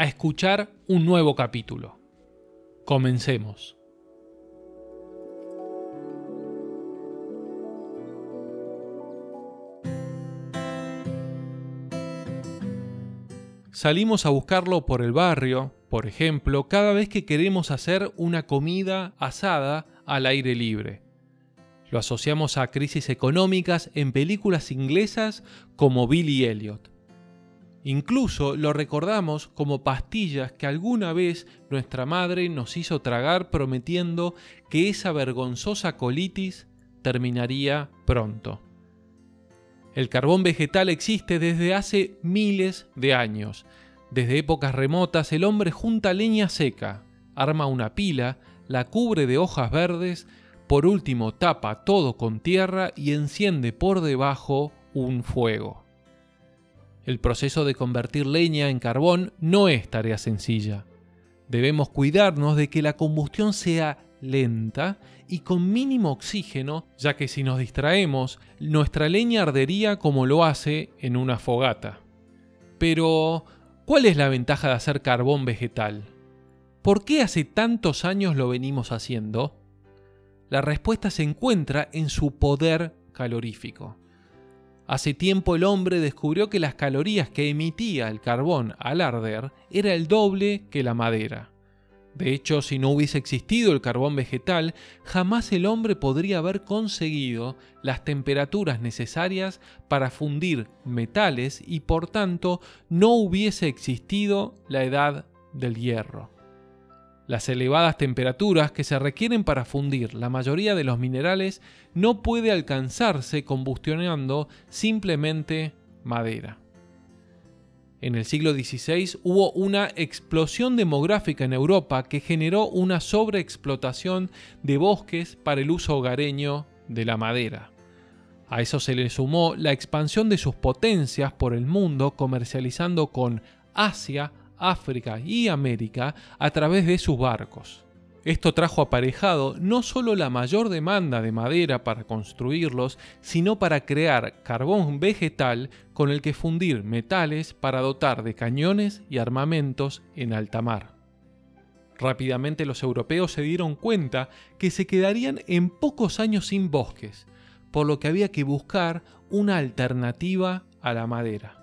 a escuchar un nuevo capítulo. Comencemos. Salimos a buscarlo por el barrio, por ejemplo, cada vez que queremos hacer una comida asada al aire libre. Lo asociamos a crisis económicas en películas inglesas como Billy Elliot. Incluso lo recordamos como pastillas que alguna vez nuestra madre nos hizo tragar prometiendo que esa vergonzosa colitis terminaría pronto. El carbón vegetal existe desde hace miles de años. Desde épocas remotas el hombre junta leña seca, arma una pila, la cubre de hojas verdes, por último tapa todo con tierra y enciende por debajo un fuego. El proceso de convertir leña en carbón no es tarea sencilla. Debemos cuidarnos de que la combustión sea lenta y con mínimo oxígeno, ya que si nos distraemos, nuestra leña ardería como lo hace en una fogata. Pero, ¿cuál es la ventaja de hacer carbón vegetal? ¿Por qué hace tantos años lo venimos haciendo? La respuesta se encuentra en su poder calorífico. Hace tiempo el hombre descubrió que las calorías que emitía el carbón al arder era el doble que la madera. De hecho, si no hubiese existido el carbón vegetal, jamás el hombre podría haber conseguido las temperaturas necesarias para fundir metales y por tanto no hubiese existido la edad del hierro. Las elevadas temperaturas que se requieren para fundir la mayoría de los minerales no puede alcanzarse combustionando simplemente madera. En el siglo XVI hubo una explosión demográfica en Europa que generó una sobreexplotación de bosques para el uso hogareño de la madera. A eso se le sumó la expansión de sus potencias por el mundo comercializando con Asia, África y América a través de sus barcos. Esto trajo aparejado no solo la mayor demanda de madera para construirlos, sino para crear carbón vegetal con el que fundir metales para dotar de cañones y armamentos en alta mar. Rápidamente los europeos se dieron cuenta que se quedarían en pocos años sin bosques, por lo que había que buscar una alternativa a la madera.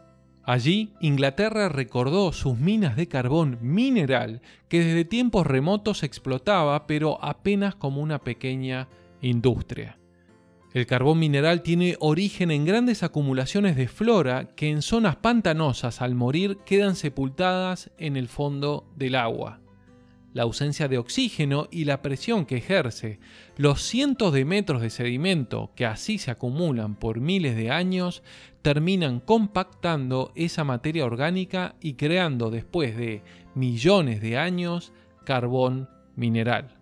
Allí, Inglaterra recordó sus minas de carbón mineral que desde tiempos remotos explotaba, pero apenas como una pequeña industria. El carbón mineral tiene origen en grandes acumulaciones de flora que en zonas pantanosas al morir quedan sepultadas en el fondo del agua la ausencia de oxígeno y la presión que ejerce, los cientos de metros de sedimento que así se acumulan por miles de años, terminan compactando esa materia orgánica y creando después de millones de años carbón mineral.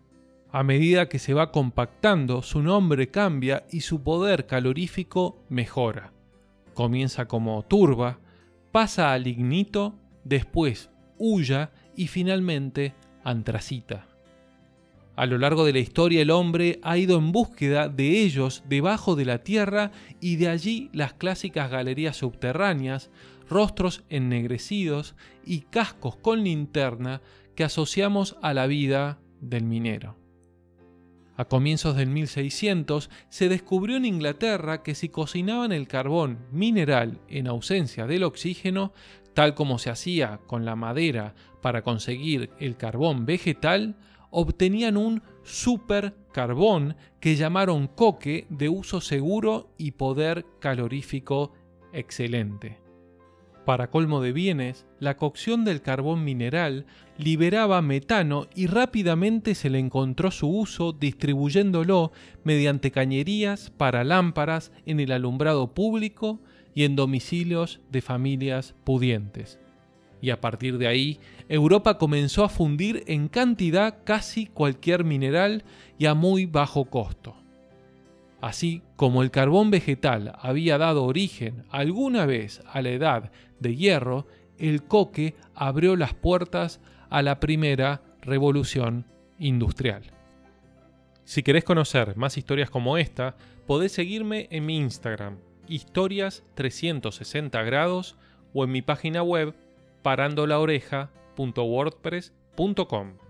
A medida que se va compactando, su nombre cambia y su poder calorífico mejora. Comienza como turba, pasa a lignito, después huya y finalmente antracita. A lo largo de la historia el hombre ha ido en búsqueda de ellos debajo de la tierra y de allí las clásicas galerías subterráneas, rostros ennegrecidos y cascos con linterna que asociamos a la vida del minero. A comienzos del 1600 se descubrió en Inglaterra que si cocinaban el carbón mineral en ausencia del oxígeno, tal como se hacía con la madera para conseguir el carbón vegetal, obtenían un supercarbón que llamaron coque de uso seguro y poder calorífico excelente. Para colmo de bienes, la cocción del carbón mineral liberaba metano y rápidamente se le encontró su uso distribuyéndolo mediante cañerías para lámparas en el alumbrado público y en domicilios de familias pudientes. y a partir de ahí Europa comenzó a fundir en cantidad casi cualquier mineral y a muy bajo costo. Así como el carbón vegetal había dado origen alguna vez a la edad de hierro, el coque abrió las puertas a la primera revolución industrial. Si querés conocer más historias como esta, podés seguirme en mi Instagram, historias 360 grados, o en mi página web parandolaoreja.wordpress.com.